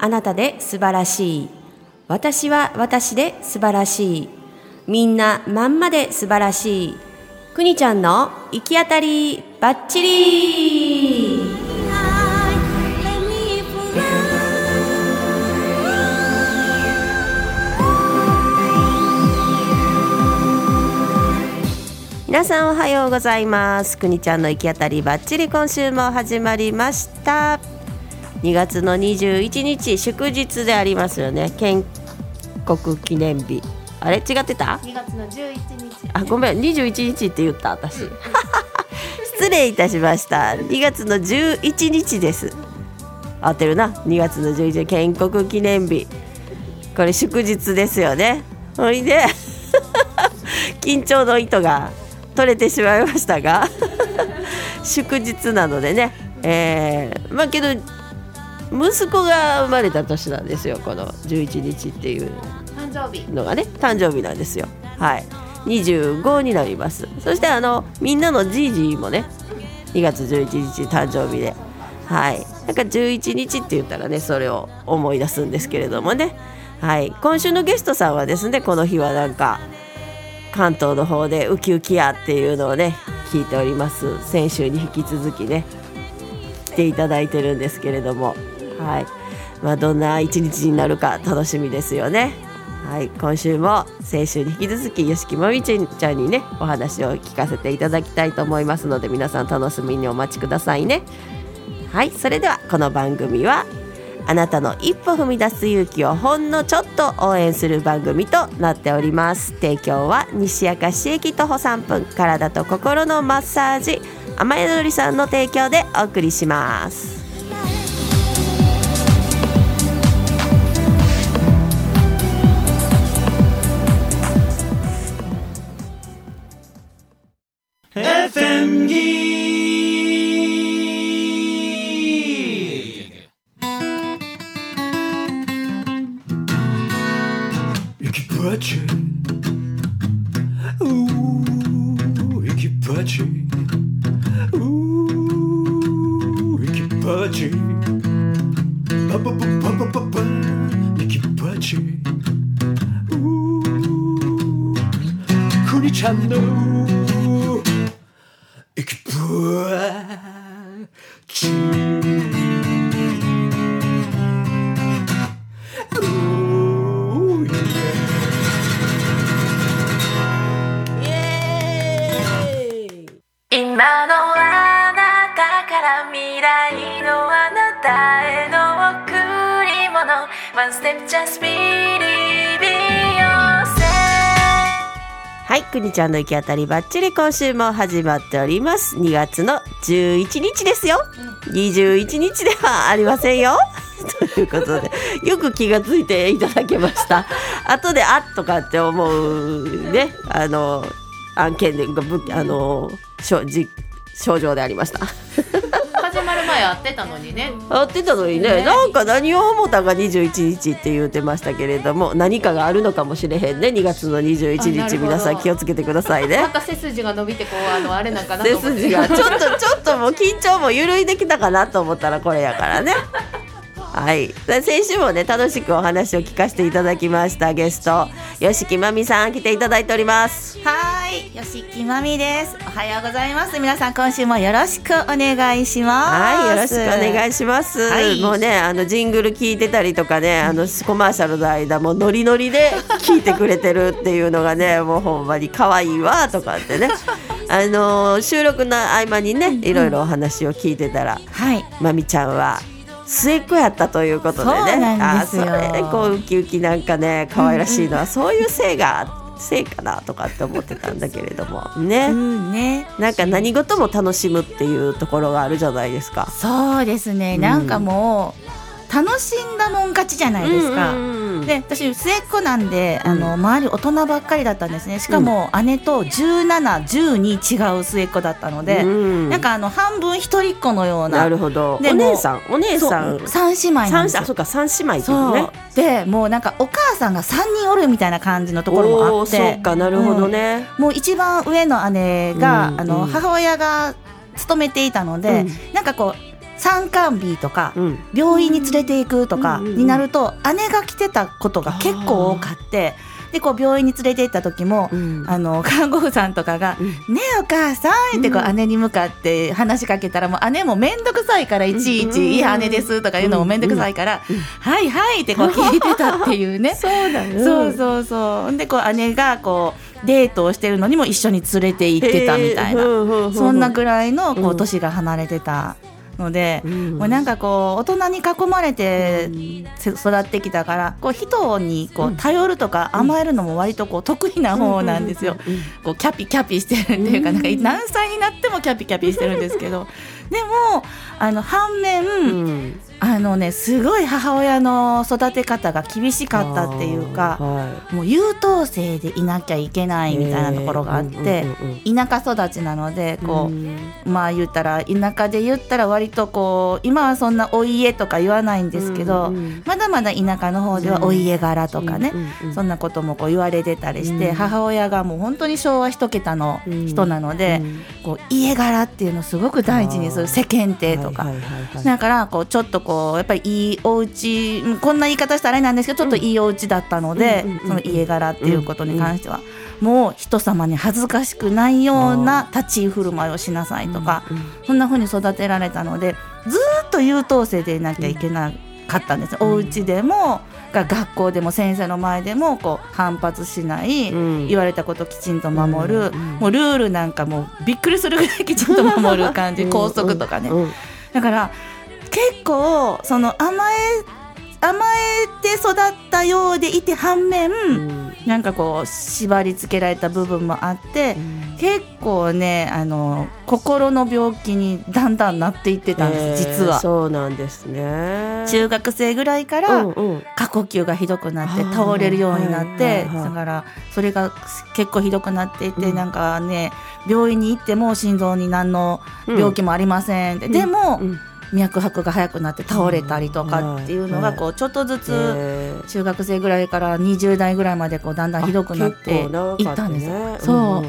あなたで素晴らしい。私は私で素晴らしい。みんなまんまで素晴らしい。くにちゃんの行き当たりばっちり皆さんおはようございます。くにちゃんの行き当たりばっちり今週も始まりました。2月の21日祝日でありますよね。建国記念日。あれ？違ってた？2月の11日。あごめん。21日って言った私。失礼いたしました。2月の11日です。合ってるな。2月の11日建国記念日。これ祝日ですよね。ほいで。緊張の糸が取れてしまいましたが。祝日なのでね。えー、まあけど息子が生まれた年なんですよこの11日っていう。のがね誕生日なんですよ。はい。25になります。そしてあのみんなのじいじもね2月11日誕生日で。はい。なんか11日って言ったらねそれを思い出すんですけれどもね。はい。今週のゲストさんはですねこの日はなんか関東の方でウキウキやっていうのをね聞いております。先週に引き続きね来ていただいてるんですけれどもはい。まあどんな一日になるか楽しみですよね。はい。今週も先週に引き続き吉木まみちゃんにねお話を聞かせていただきたいと思いますので皆さん楽しみにお待ちくださいね。はい。それではこの番組はあなたの一歩踏み出す勇気をほんのちょっと応援する番組となっております。提供は西明石駅徒歩3分体と心のマッサージ甘えどりさんの提供でお送りします「FM Geek. You can put はい、くにちゃんの行き当たりばっちり今週も始まっております。2月の11日ですよ。21日ではありませんよ。ということで、よく気がついていただけました。後であっとかって思うね、あの案件であの症状でありました。前会ってたのにね。会ってたのにね。ね。なんか何を思ったが21日って言ってましたけれども何かがあるのかもしれへんね。2月の21日皆さん気をつけてくださいね。なん。か背筋が伸びてこうあのあれなんかなと背筋がちょっとちょっともう緊張も緩いできたかなと思ったらこれやからね。はい、で先週もね楽しくお話を聞かせていただきましたゲスト吉木まみさん来ていただいております。はい、吉木まみです。おはようございます。皆さん今週もよろしくお願いします。はい、よろしくお願いしします。はいもうね、あのジングル聞いてたりとかね、あのコマーシャルの間もノリノリで聞いてくれてるっていうのがね、もうほんまに可愛いわとかってね。あの収録の合間にね、いろいろお話を聞いてたら、はい、まみちゃんは末っ子やったということでね。あーそれこうウキウキなんかね可愛らしいのは、そういう性がせいかなとかって思ってたんだけれども。ね、うんね。なんか何事も楽しむっていうところがあるじゃないですか。そうですね、うんなんかもう楽しんだもん勝ちじゃないですか。うんうんうんで私末っ子なんで、うん。あの周り大人ばっかりだったんですね。しかも姉と1712違う末っ子だったので、うん。なんかあの半分一人っ子のような。なるほど。お姉さんお姉さん。三姉妹なんですあそうか三姉妹ってね。でもうなんかお母さんが3人おるみたいな感じのところもあって。そうかなるほどね。もう一番上の姉が、うんあのうん。母親が勤めていたので、うん。なんかこう参観日とか、うん。病院に連れて行くとかうんうんうんになると、姉が来てたことが結構多かってでこう病院に連れて行った時も、うん。あの 看護婦さんとかがうん「ねえお母さん」ってこうう姉に向かって話しかけたらもう姉も面倒くさいからいちいうんうんち「いや姉です」とか言うのも面倒くさいからうん。うん「はいはい」ってこう聞いてたっていうね。そうだね。そうそうそう。でこう姉がこうデートをしてるのにも一緒に連れて行ってたみたいな、なそんなぐらいのこううん。年が離れてたので、うん。もうなんかこう大人に囲まれて育ってきたからこう人にこう頼るとか甘えるのも割とこう得意な方なんですよ。こうキャピキャピしてるっていうかうん。なんか何歳になってもキャピキャピしてるんですけど。でもあの反面、うんあのねすごい母親の育て方が厳しかったっていうか。はもう優等生でいなきゃいけないみたいなところがあって、田舎育ちなのでこう、まあ言ったら田舎で言ったら割とこう今はそんなお家とか言わないんですけど、まだまだ田舎の方ではお家柄とかね、そんなこともこう言われてたりして、うん母親がもう本当に昭和一桁の人なので、こう家柄っていうのをすごく大事にする。世間体とか。だからこうちょっとこうやっぱりいいお家うんこんな言い方したらあれなんですけどちょっといいお家だったので、うんうんうんうん。その家柄っていうことに関しては、もう人様に恥ずかしくないような立ち居振る舞いをしなさいとか、そんな風に育てられたのでずーっと優等生でいなきゃいけなかったんです、お家でもが学校でも先生の前でもこう反発しない、うん。言われたこときちんと守る、うんもうルールなんかもうびっくりするぐらいきちんと守る感じ、校則とかね、うん。だから結構その甘え甘えて育ったようでいて反面、うん。なんかこう縛り付けられた部分もあって、結構ねあの心の病気にだんだんなっていってたんです、実えーは。そうなんですね。中学生ぐらいから過呼吸がひどくなって倒れるようになって、だからそれが結構ひどくなっていて、うん。なんかね病院に行っても心臓に何の病気もありませんって、でも、うん脈拍が速くなって倒れたりとかっていうのがはいこうちょっとずつえー中学生ぐらいから20代ぐらいまでこうだんだんひどくなっていったんですよ。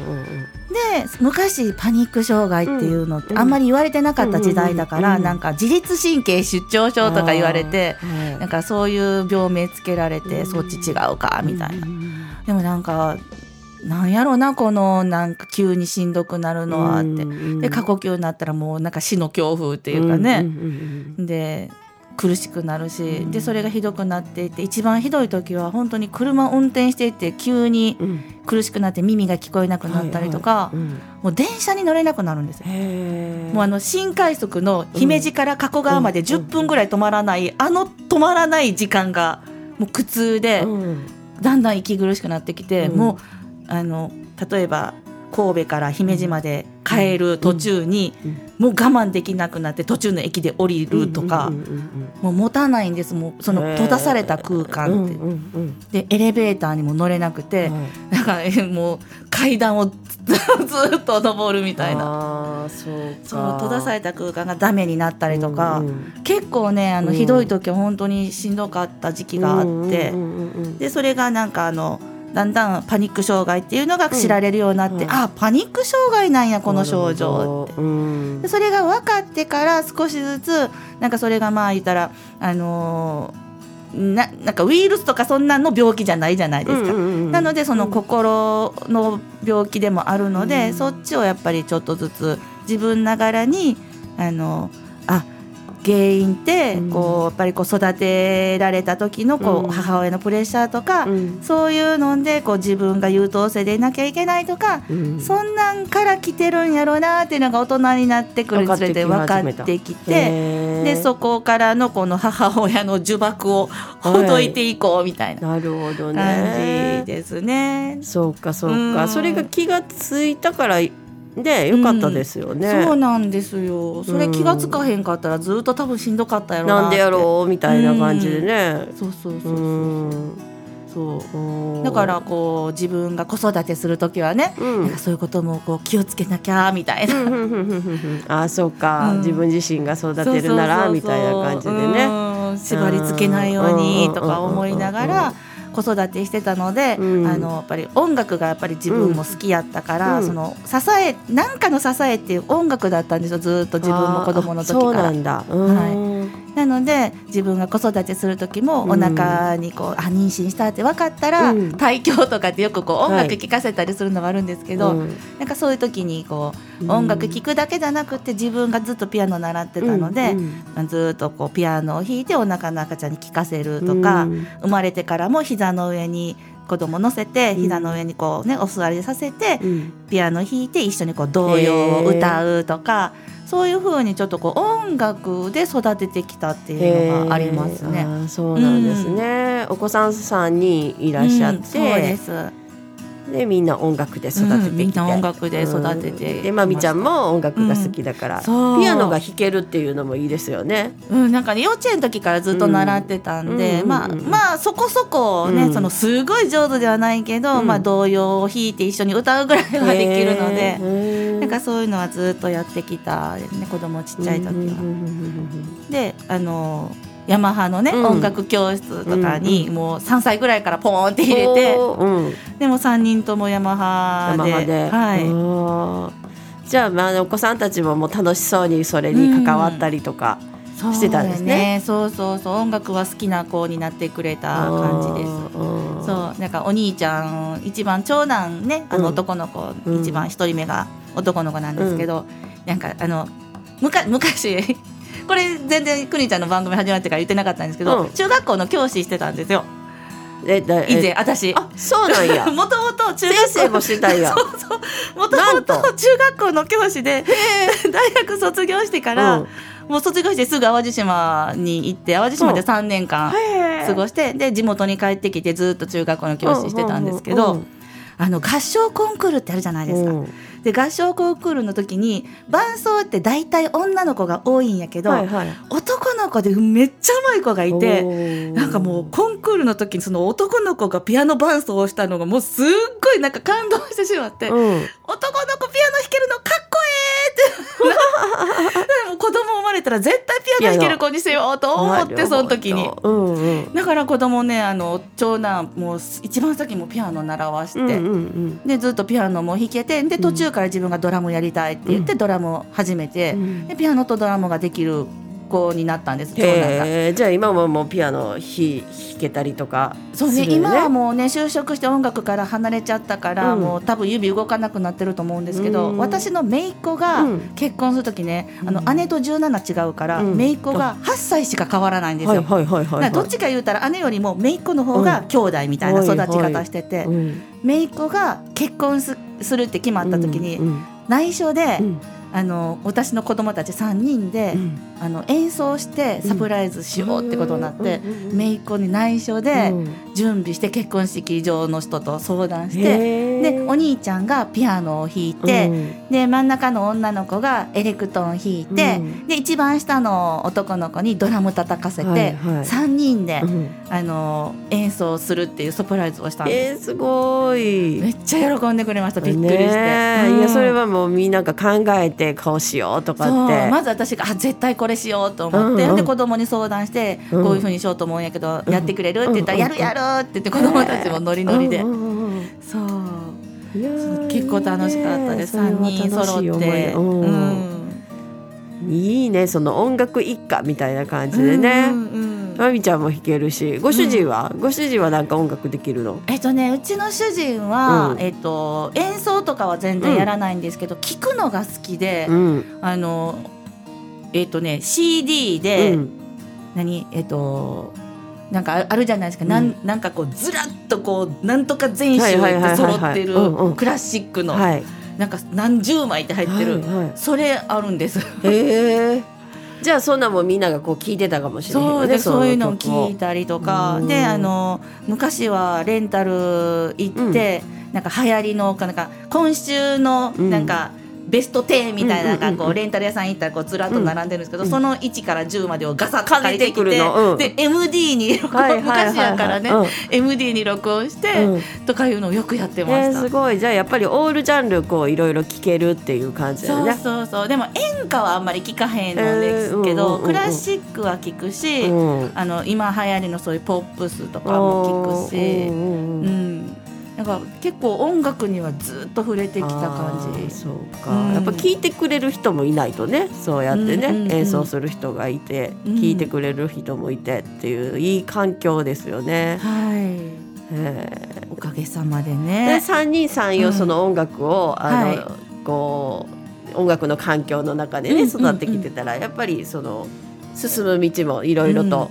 で昔パニック障害っていうのってうん。あんまり言われてなかった時代だから、なんか自律神経失調症とか言われてなんかそういう病名つけられて、うん。そっち違うかみたいな、うん。でもなんかなんやろなこのなんか急にしんどくなるのはって、うんで過呼吸になったらもうなんか死の恐怖っていうかね、で苦しくなるし、うんでそれがひどくなっていて一番ひどい時は本当に車を運転していて急に苦しくなって耳が聞こえなくなったりとか、もう電車に乗れなくなるんですよ。もうあの新快速の姫路から加古川までうん10分ぐらい止まらない、あの止まらない時間がもう苦痛で、うん。だんだん息苦しくなってきて、うん。もうあの例えば神戸から姫路まで帰る途中に、うんもう我慢できなくなって途中の駅で降りるとか、もう持たないんです。もうその閉ざされた空間って、でエレベーターにも乗れなくて、はい。なんかえ もう階段を ずずっと登るみたいな。そうか。そう閉ざされた空間がダメになったりとか、うんうん。結構ねあのうん。ひどい時は本当にしんどかった時期があって、でそれがなんかあのだんだんパニック障害っていうのが知られるようになって、うんあパニック障害なんやこの症状って。うんでそれが分かってから少しずつなんかそれがまあ言ったらあのーななんかウイルスとかそんなんの病気じゃないじゃないですか。なのでその心の病気でもあるので、うんそっちをやっぱりちょっとずつ自分ながらにあのあ原因ってうん。こうやっぱりこう育てられた時のこう母親のプレッシャーとか、うん。そういうのでこう自分が優等生でいなきゃいけないとか、うん。そんなんから来てるんやろうなっていうのが大人になってくるにつれて分かってきて。でそこからのこの母親の呪縛をほどいていこうみたいななるほど感ねじですね。そうかそううん。かそれが気がついたからねよかったですよね、そうなんですよ。それ気がつかへんかったらずっと多分しんどかったやろな。なんでやろう？みたいな感じでね。そうそうそうそうう。ん。そう。うん。だからこう自分が子育てする時はね、うん。なんかそういうこともこう気をつけなきゃみたいな。あそうか、うん。自分自身が育てるならみたいな感じでね。うん。縛り付けないようにとか思いながうん。うん。ら子育てしてたので、うんあのやっぱり音楽がやっぱり自分も好きやったから、うんその支え何かの支えっていう音楽だったんですよずっと自分も子供の時あそうからな。んだ。はいなので自分が子育てする時もうん。お腹にこう、あ妊娠したって分かったら、うん。胎教とかってよくこう音はい。楽聴かせたりするのはあるんですけど、うん。なんかそういう時にこう、うん。音楽聴くだけじゃなくて自分がずっとピアノ習ってたので、うんずっとこうピアノを弾いてお腹の赤ちゃんに聴かせるとか、うん。生まれてからも膝の上に子供乗せてうん。膝の上にこうねお座りさせてうん。ピアノ弾いて一緒にこう童謡を歌うとかそういう風にちょっとこう音楽で育ててきたっていうのがありますね。そうなんですね、お子さん3人いらっしゃっうんそうてで、す。でみんな音楽で育ててみんな音楽で育ててうんでまみちゃんも音楽が好きだから、ピアノが弾けるっていうのもいいですよね。うん、なんかね幼稚園の時からずっと習ってたんで、うんまあまあそこそこね、うん。そのすごい上手ではないけど、うん。まあ童謡を弾いて一緒に歌うぐらいはできるので、なんかそういうのはずっとやってきたね子供ちっちゃい時は。であのヤマハのね、うん。音楽教室とかに、うんもう3歳ぐらいからポーンって入れて、でも3人ともヤマハではい、じゃあ、まあ、お子さんたちももう楽しそうにそれに関わったりとか、してたんですね。そうそうそう音楽は好きな子になってくれた感じです。うそう。なんかお兄ちゃん一番長男ねあうん。の男の子、うん。一番一人目が男の子なんですけど、なんかあのむか昔これ全然くにちゃんの番組始まってから言ってなかったんですけど、うん。中学校の教師してたんですよ。えだ以前え私。あそうなんや。もともと中学生もしてたんや。そうそう。もともとと。中学校の教師で 大学卒業してから、うん。もう卒業してすぐ淡路島に行って淡路島で3年間過ごしてで地元に帰ってきてずっと中学校の教師してたんですけど、うんあの合唱コンクールってあるじゃないですか。うんで合唱コンクールの時に伴奏って大体女の子が多いんやけど、はいはい男の子でめっちゃ上手い子がいて。なんかもうコンクールの時にその男の子がピアノ伴奏をしたのがもうすっごいなんか感動してしまって、うん男の子ピアノ弾けるのかっこええ でも子供生まれたら絶対ピアノ弾ける子にしようと思ってその時に。うんうん。だから子供ねあの長男もう一番先もピアノ習わして、うんうんうん。でずっとピアノも弾けてで途中から自分がドラムやりたいって言ってドラムを始めて、うん。でピアノとドラムができる子になったんです長男が。へえじゃあ今ももうピアノ弾弾けたりとかそうねするよ今はもうね就職して音楽から離れちゃったから、うん。もう多分指動かなくなってると思うんですけど、うん。私の姪っ子がうん。結婚する時ね、あのうん姉と17違うから、うん。姪っ子が8歳しか変わらないんですよ。はいはいはいはいだはい。からどっちか言うたら姉よりも姪っ子の方が兄弟みたいな育ち方してて、うん。姪っ子が結婚すするって決まった時に、うん。内緒で、うんあの私の子供たち3人で、うん。あの演奏してサプライズしようってことになって、うん。うんうん姪っ子に内緒でうん。準備して結婚式場の人と相談して。へー。でお兄ちゃんがピアノを弾いて、うん。で真ん中の女の子がエレクトーン弾いて、うん。で一番下の男の子にドラム叩かせて、はいはい。3人で、うん。あの演奏するっていうサプライズをしたんです、えー、すごい。めっちゃ喜んでくれました。びっくりして、いやそれはもうみんなが考えてこうしようとかって。まず私があ絶対これしようと思って、うんうん。で子供に相談して、うん。こういうふうにしようと思うんやけど、やってくれるって言ったら、うんやるやるって言って子供たちもノリノリで、うんうんうん。そう。結構楽しかったです、いいね3人揃って、うんいいね。その音楽一家みたいな感じでね、うんうんうん。まみちゃんも弾けるし。ご主人は、ご主人はなんか音楽できるの？えっとね、うちの主人は、うん。えっと、演奏とかは全然やらないんですけど、聞くのが好きで、うん。あのえっ、とね CD で、うん。何？えっ、となんかああるじゃないですか、なんなんかこうずらっとこうなんとか全集はいはいはいはいって揃ってるうんうん。クラシックの、はいなんか何十枚って入ってる、はいはい。それあるんです。へえ。じゃあそんなもんみんながこう聞いてたかもしれないそうでそういうのを聞いたたりとか。うん。であの昔はレンタル行って、なんか流行りのなんか今週のうん。なんか、ベスト10みたいなこうレンタル屋さん行ったらこうずらっと並んでるんですけど、うん。その1から10までをガサッと借りてきてで MD に録音、昔やからね、うん。MD に録音して、うんとかいうのをよくやってまえー、した。すごい。じゃあやっぱりオールジャンルこういろいろ聞けるっていう感じだよそうねそうそうでも演歌はあんまり聞かへんのですけど、うんクラシックは聞くし、うん。あの今流行りのそういうポップスとかも聞くし、うん、なんか結構音楽にはずっと触れてきた感じ。そうか、うん。やっぱ聞いてくれる人もいないとねそうやってね、うんうんうん。演奏する人がいて、うん。聞いてくれる人もいてっていういい環境ですよね。はい、えおかげさまでーでね。三人三様うん。その音楽を、あの、はい。こう音楽の環境の中でね、うんうんうん。育ってきてたらやっぱりその進む道もいろいろと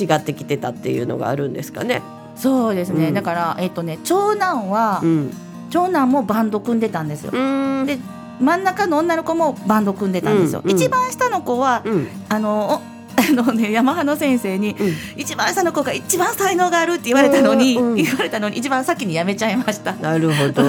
違ってきてたっていうのがあるんですかね。そうですね。うんだからえっとね長男は、うん、長男もバンド組んでたんですよ。うんで真ん中の女の子もバンド組んでたんですよ。うんうん一番下の子はうんあのお あのねヤマハの先生に、うん一番下の子が一番才能があるって言われたのに、うんうん言われたのに一番先に辞めちゃいました。なるほど。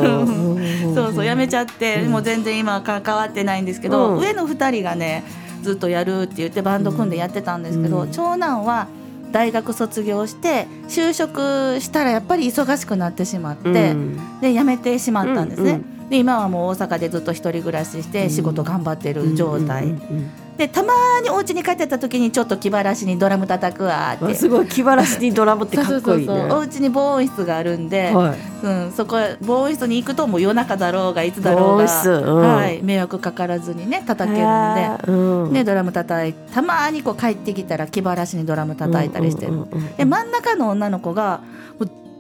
そうそう辞めちゃって、うんもう全然今は関わってないんですけど、うん上の2人がねずっとやるって言ってバンド組んでやってたんですけど、うん長男は大学卒業して就職したらやっぱり忙しくなってしまって、うん。で辞めてしまったんですね。うんで今はもう大阪でずっと一人暮らしして仕事頑張ってる状態、うんうんうんでたまにお家に帰ってた時にちょっと気晴らしにドラム叩くわって。わすごい気晴らしにドラムってかっこいいね。そうそうそうお家に防音室があるんで、はい。うん、そこ防音室に行くともう夜中だろうがいつだろうが、うん。はい、迷惑かからずにね叩けるんへーうん。で、ね、ドラム叩いたまにこう帰ってきたら気晴らしにドラム叩いたりしてる、で真ん中の女の子が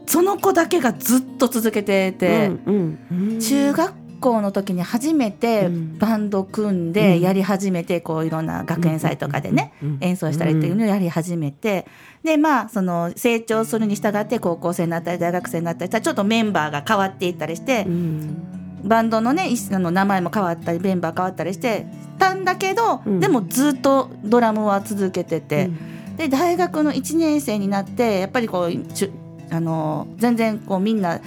その子だけがずっと続けてて、うんうん。中学校の時に初めてうん。バンド組んうん。でやり始めてこういろんな学園祭とかでねうん演奏したりっていうのをやり始めて。でまあその成長するに従って高校生になったり大学生になったりしたらちょっとメンバーが変わっていったりしてうん。バンドのね一あの名前も変わったりメンバー変わったりしてたんだけどうん。でもずっとドラムは続けてて。で大学の1年生になってやっぱりこうあの全然こうみんな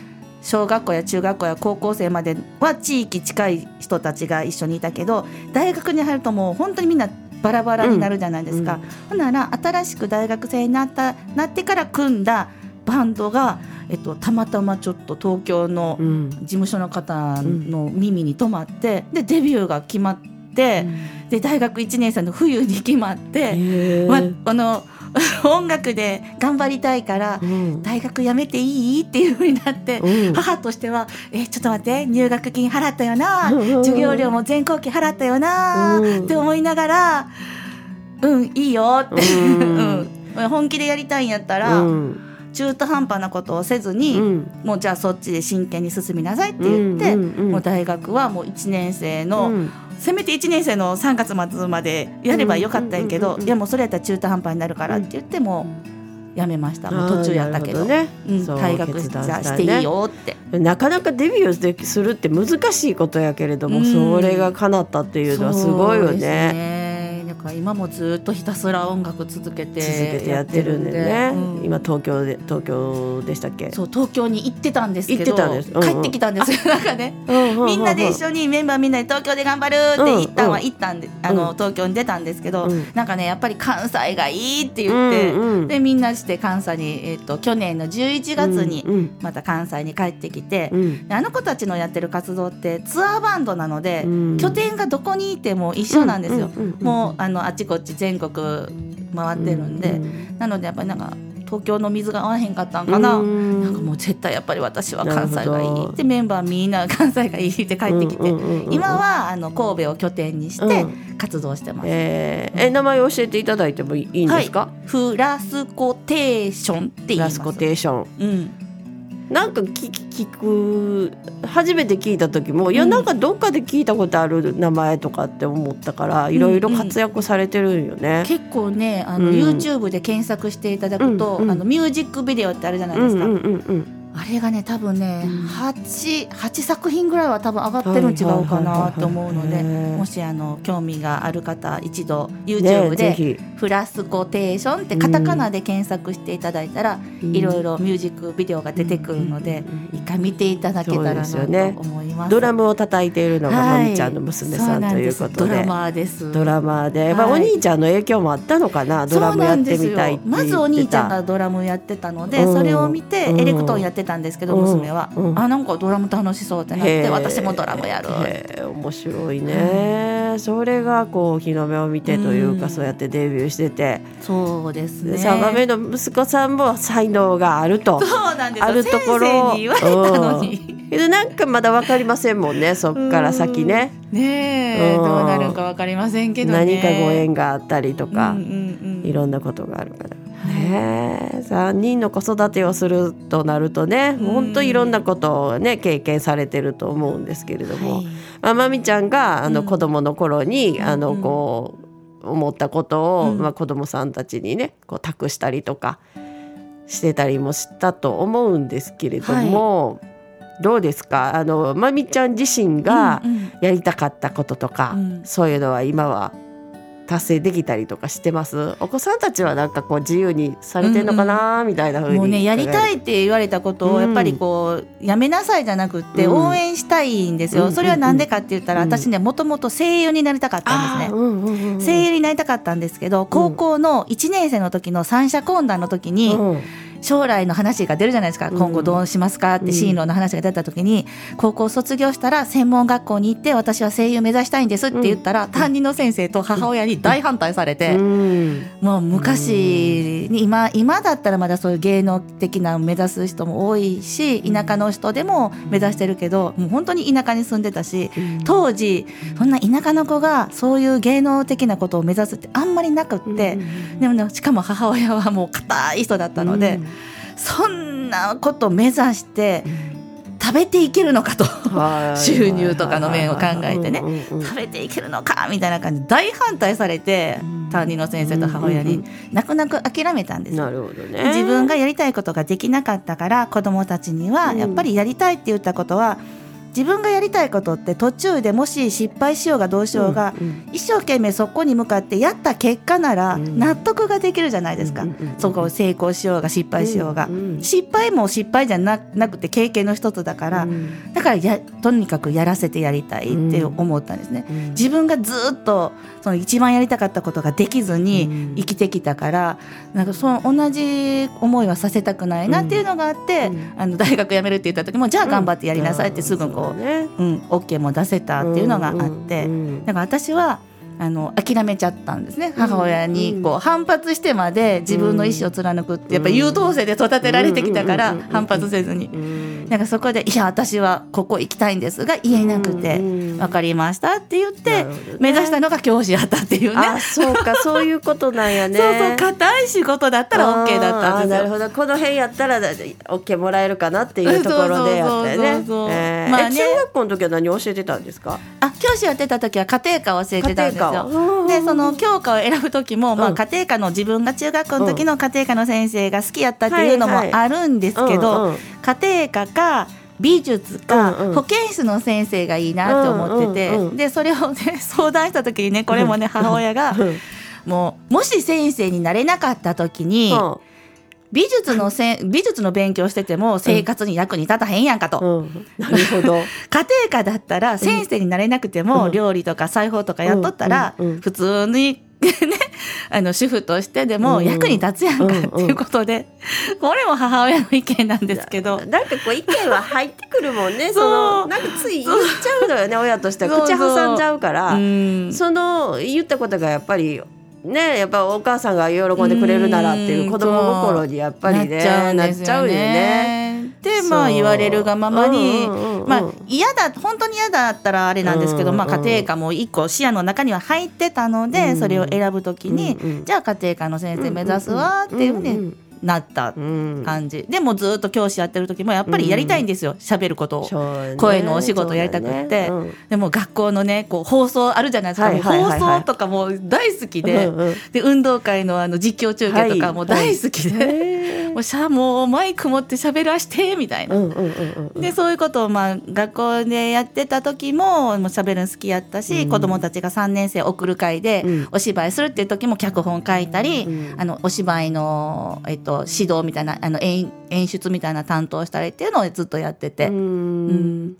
小学校や中学校や高校生までは地域近い人たちが一緒にいたけど大学に入るともう本当にみんなバラバラになるじゃないですか。うんほんなら新しく大学生になったなってから組んだバンドが、えっと、たまたまちょっと東京のうん事務所の方の耳に留まってでデビューが決まって、で大学1年生の冬に決まって。まあの 音楽で頑張りたいからうん。大学辞めていい？っていう風になって、うん。母としては「えちょっと待って入学金払ったよなうん。授業料も全校期払ったよな」うん。って思いながら「うんいいよ」って、本気でやりたいんやったら、うん。中途半端なことをせずに、うん。もうじゃあそっちで真剣に進みなさいって言って、うんうんうんもう大学はもう1年生の、うんせめて1年生の3月末までやればよかったんやけど、いやもうそれやったら中途半端になるからって言ってもうやめました、途中やったけどあーなるほうん、学ししていいよって。なかなかデビューでするって難しいことやけれども、うん。それが叶ったっていうのはすごいよね。今もずっとひたすら音楽続けて続けてやってるんでね、うん。今東京で東京でしたっけ？そう東京に行ってたんですけど行ってたんです。うんうん。帰ってきたんです。よなんかねみんなで一緒にメンバーみんなで東京で頑張るって一旦は行ったんで、あのうん。東京に出たんですけど、うん。なんかねやっぱり関西がいいって言って、うんうん。でみんなして関西に、えっと去年の11月にうんうん。また関西に帰ってきて、うん。であの子たちのやってる活動ってツアーバンドなので、うん。拠点がどこにいても一緒なんですよ。うんうんうん。もうあのあちこち全国回ってるんで、うん。なのでやっぱりなんか東京の水が合わへんかったんかな。うん。なんかもう絶対やっぱり私は関西がいい。ってメンバーみんな関西がいいって帰ってきて、うんうんうんうん。今はあの神戸を拠点にしてうん。活動してます。えーえ名前を教えていただいてもいいんですか、フラスコテーションって言います。ラスコテーション。うん。なんか聞聞く初めて聞いた時も、いやうんなんかどっかで聞いたことある名前とかって思ったからいろいろ活躍されてるんよね。結構ねあの、うん。YouTube で検索していただくと、うんうん。あのミュージックビデオってあるじゃないですか、うんうんうんうんあれがね多分ね、うん。八八作品ぐらいは多分上がってるん違うかなと思うのではいはいはいはいもしあの興味がある方一度ね YouTube でぜひ「フラスコテーション」ってカタカナで検索していただいたら、いろいろミュージックビデオが出てくるので、一回見ていただけたらなと思います。ドラムを叩いているのがはい。まみちゃんの娘さんということで。ドラマーです。ドラマーで、まあ、おはい。兄ちゃんの影響もあったのかな、ドラムやってみたいまずお兄ちゃんがドラムやってたので、うん。それを見てうん。エレクトーンやってたんですけど、うん。娘は、うん。あなんかドラム楽しそうってなって私もドラムやる。へー。面白いね、それがこう日の目を見てというか、うん。そうやってデビューしてて、そうですね。サガメの息子さんも才能があると。そうなんですよ。あるところ。に言われたのに。けどなんかまだ分かりませんもんねそっから先ね。ねえうん。どうなるかわかりませんけどね。何かご縁があったりとか、うんうんうん。いろんなことがあるから。ねえ3人の子育てをするとなるとねうん。本当いろんなことをね経験されてると思うんですけれども、はい。まあ、まみちゃんがあのうん。子供の頃に、あのうん。こう思ったことを、うん。まあ、子供さんたちにねこう託したりとかしてたりもしたと思うんですけれども、どうですか？あのまみちゃん自身がうんうん。やりたかったこととか、うん。そういうのは今は達成できたりとかしてます？お子さんたちはなんかこう自由にされてんのかな、みたいな風にもうねやりたいいって言われたことうん。をやっぱりこうやめなさいじゃなくってうん。応援したいんですよ、うん。それはなんでかって言ったらうん。私ねもともと声優になりたかったんですね、うんうんうん、声優になりたかったんですけど高校の1年生の時の三者懇談の時にうん将来の話が出るじゃないですか、うん。今後どうしますかって進路の話が出た時に。高校卒業したら専門学校に行って私は声優目指したいんですって言ったら、担任の先生と母親に大反対されて、うん。もう昔に今今だったらまだそういう芸能的な目指す人も多いし田舎の人でも目指してるけどもう本当に田舎に住んでたし当時そんな田舎の子がそういう芸能的なことを目指すってあんまりなくって、でもねしかも母親はもう硬い人だったので、そんなこと目指して食べていけるのかと。収入とかの面を考えてね。食べていけるのかみたいな感じ。で大反対されて担任の先生と母親に泣く泣く諦めたんですよ。なるほどね。自分がやりたいことができなかったから子どもたちにはうん。やっぱりやりたいって言ったことは自分がやりたいことって途中でもし失敗しようがどうしようがうん一生懸命そこに向かってやった結果ならうん。納得ができるじゃないですか。うんうんうんそこを成功しようが失敗しようが。うん失敗も失敗じゃななくて経験の一つだからうん。だからやとにかくやらせてやりたいって思ったんですね。うん。自分がずっとその一番やりたかったことができずうん。に生きてきたから、なんかその同じ思いはさせたくないなっていうのがあって、うん。あの大学辞めるって言った時もじゃあ頑張ってやりなさいってすぐこう、ね。うん、OK も出せたっていうのがあって、だから私はあの諦めちゃったんですね。母親にこう反発してまで自分の意思を貫くってやっぱ優等生で育てられてきたからうん反発せずに。うんなんかそこで「いや私はここ行きたいんです」が言えなくてうん「分かりました」って言って目指したのが教師やったっていうね。あそうか そういうことなんやね。そうそう硬い仕事だったら OK だったんですなるほど。この辺やったらだ OK もらえるかなっていうところでやったよね。中学校の時は何教えてたんですか？あ教師やってた時は家庭科を教えてたんです。科をでその教科を選ぶ時も、まあ、うん。家庭科の自分が中学校の時の家庭科の先生が好きやったっていうのもあるんですけど、家庭科か美術か、うんうん。保健室の先生がいいなって思ってて、うんうんうんでそれをね相談した時にねこれもね母親がうん。もうもし先生になれなかった時に、うん美術のせん美術の勉強してても生活に役に立たへんやんかと。うん。なるほど。家庭科だったら先生になれなくてもうん。料理とか裁縫とかやっとったら普通に ねあの主婦としてでも役に立つやんかっていうことで。これも母親の意見なんですけど。なんかこう意見は入ってくるもんね。そのなんかつい言っちゃうのよね親としては。口挟んじゃうから。うん。その言ったことがやっぱりねやっぱお母さんが喜んでくれるならっていう子供心にやっぱりねなっちゃうよね。でまあ言われるがままに、まあ嫌だ本当に嫌だったらあれなんですけど、まあ、家庭科も一個視野の中には入ってたので、うんそれを選ぶときに、じゃあ家庭科の先生目指すわっていうふうになったうん。感じ、でもずっと教師やってる時もやっぱりやりたいんですよ。喋、ることを。ね。声のお仕事やりたくって、そうだね。でも学校のねこう放送あるじゃないですか、はいはいはいはい。放送とかもう大好きで,、うんうんで運動会のあの実況中継とかも大好きで、へもうしゃもうマイク持って喋らしてみたいな。でそういうことをまあ学校でやってた時ももう喋るの好きやったし、うん。子供たちが3年生送る会でうん。お芝居するっていう時も脚本書いたり、うん。あのお芝居の、えっと、指導みたいなあの演演出みたいな担当したりっていうのをずっとやってて、うん。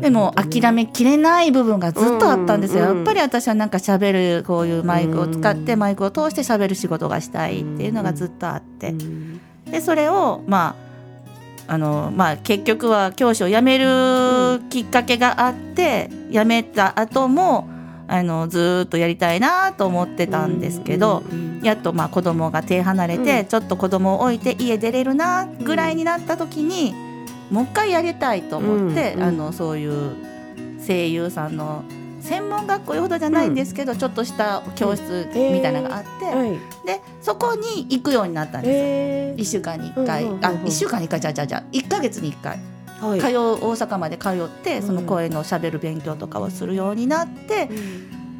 でも諦めきれない部分がずっとあったんですよ、うんやっぱり私はなんか喋るこういうマイクを使ってマイクを通して喋る仕事がしたいっていうのがずっとあって、うんでそれをまああのまあ結局は教師を辞めるきっかけがあって辞めた後もあのずーっとやりたいなと思ってたんですけど、うんやっとまあ子供が手離れて、うん。ちょっと子供を置いて家出れるなぐらいになった時に、もう一回やりたいと思って、うん。あのそういう声優さんの専門学校ほどじゃないんですけど、ちょっとした教室みたいなのがあって、はいでそこに行くようになったんですよ。へー。1週間に1回、うんうんうんうん。あ1週間に1回じゃじゃじゃ1ヶ月に1回、はい。通う大阪まで通ってその声のしゃべる勉強とかをするようになって、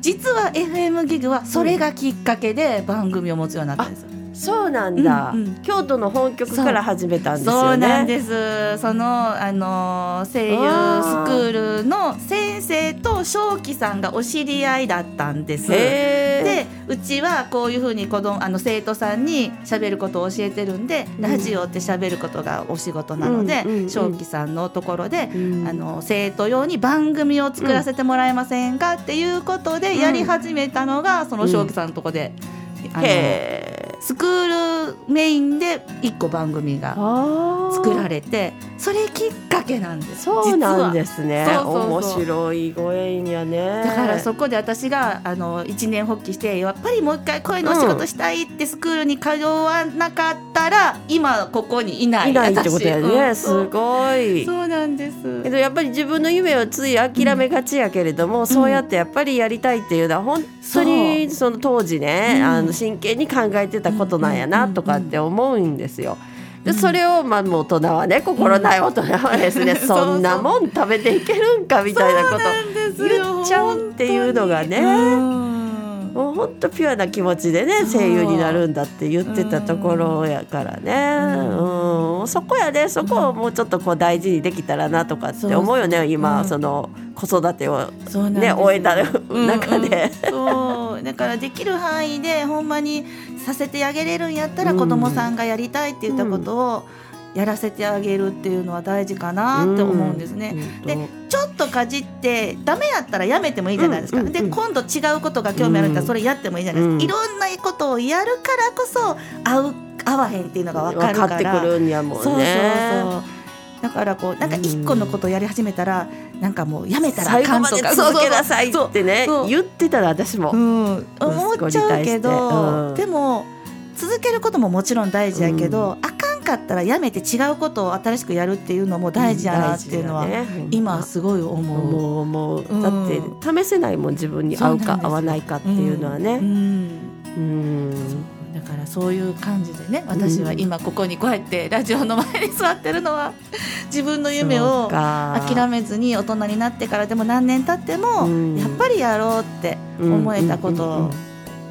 実は FM ギグはそれがきっかけで番組を持つようになったんですよ。そうなんだ、うんうん。京都の本局から始めたんですそうよねなんです。その、あの声優スクールの先生と正樹さんがお知り合いだったんです。へでうちはこういうふうに子供あの生徒さんに喋ることを教えてるんで、うん。ラジオって喋ることがお仕事なので、うんうんうん正樹さんのところで、うん。あの生徒用に番組を作らせてもらえませんかっていうことでやり始めたのが、その正樹さんのところで、あのスクールメインで1個番組が作られてそれきっかけなんです。そうなんですすね面白いご縁やね。だからそこで私があの一年発起してやっぱりもう一回声のお仕事したいってスクールに通わなかったら、今ここにいない。いないってことや私。ね、すうん。そうごい。そうなんです。けどやっぱり自分の夢をつい諦めがちやけれども、そうやってやっぱりやりたいっていうのは本当にその当時ね、うん。あの真剣に考えてたことなんやなとかって思うんですよ。でそれをまあもう大人はね心ない大人はですね、うんそんなもん食べていけるんかみたいなこと言っちゃうっていうのがね。うんもう本当ピュアな気持ちでね声優になるんだって言ってたところやからね、うん。そこやね。そこをもうちょっとこう大事にできたらなとかって思うよね。今、うん。その子育てをね 終えた中で。だからできる範囲でほんまにさせてあげれるんやったら、うん。子供さんがやりたいって言ったことをやらせてあげるっていうのは大事かなって思うんですね。うんでちょっとかじってダメやったらやめてもいいじゃないですか、で今度違うことが興味あるんだったらそれやってもいいじゃないですか、うんいろんなことをやるからこそ合う合わへんっていうのが分かるから。分かってくるんやもんね。そうそうそうだからこうなんか一個のことをやり始めたら、なんかもうやめたらあかんとか。で続けなさいってね言ってたら私も。うん、思っちゃうけど、うん。でも続けることももちろん大事やけど、あかんかったらやめて違うことを新しくやるっていうのも大事やなっていうのは、今すごい思う。思う思う、う。ん。だって試せないもん自分に合うか合わないかっていうのはうんね。うん。うん。だからそういう感じでね私は今ここにこうやってラジオの前に座ってるのは 自分の夢をか。諦めずに大人になってからでも何年経ってもうん。やっぱりやろうって思えたこと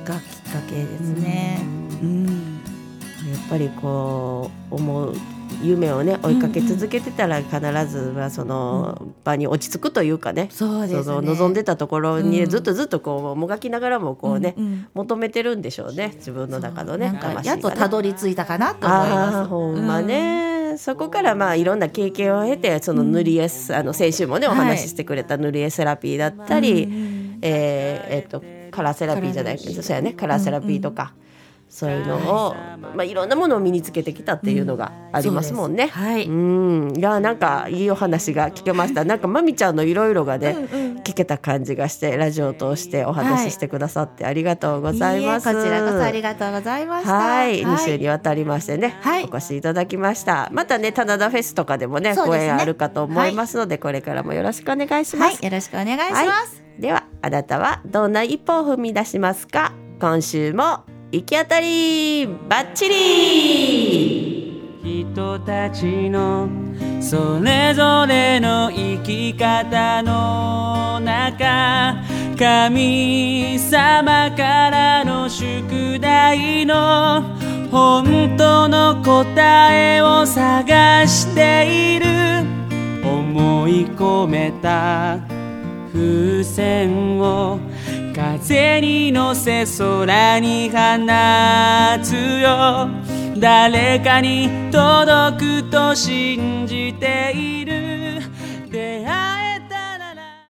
がきっかけですね。うんやっぱりこう思う夢をね追いかけ続けてたら必ずはその場に落ち着くというかね,、そうで望んでたところにうん。ずっとずっとこうもがきながらもこうね、うんうん。求めてるんでしょうね自分の中のねやっとたどり着いたかなと思います。ほんまね、そこからまあいろんな経験を経てその塗り絵す、あの先週もねお話ししてくれた塗り絵セラピーだったり、うんえーえっとカラーセラピーじゃないけどそうやねカラーセラピーとか、そういうのを、まあ、いろんなものを身につけてきたっていうのがありますもんね。そうですはいうん、いやなんかいいお話が聞けました。なんかまみちゃんのいろいろがね、聞けた感じがしてラジオを通してお話ししてくださってありがとうございます。いいえこちらこそありがとうございました。はい、2週にわたりましてね、はいお越しいただきました。またね、棚田フェスとかでもね、ね縁あるかと思いますので、これからもよろしくお願いします。はい、よろしくお願いします。はいでは、あなたはどんな一歩を踏み出しますか？今週も行き当たりバッチリ。人たちのそれぞれの生き方の中神様からの宿題の本当の答えを探している。思い込めた風船を風に乗せ空に放つよ。誰かに届くと信じている。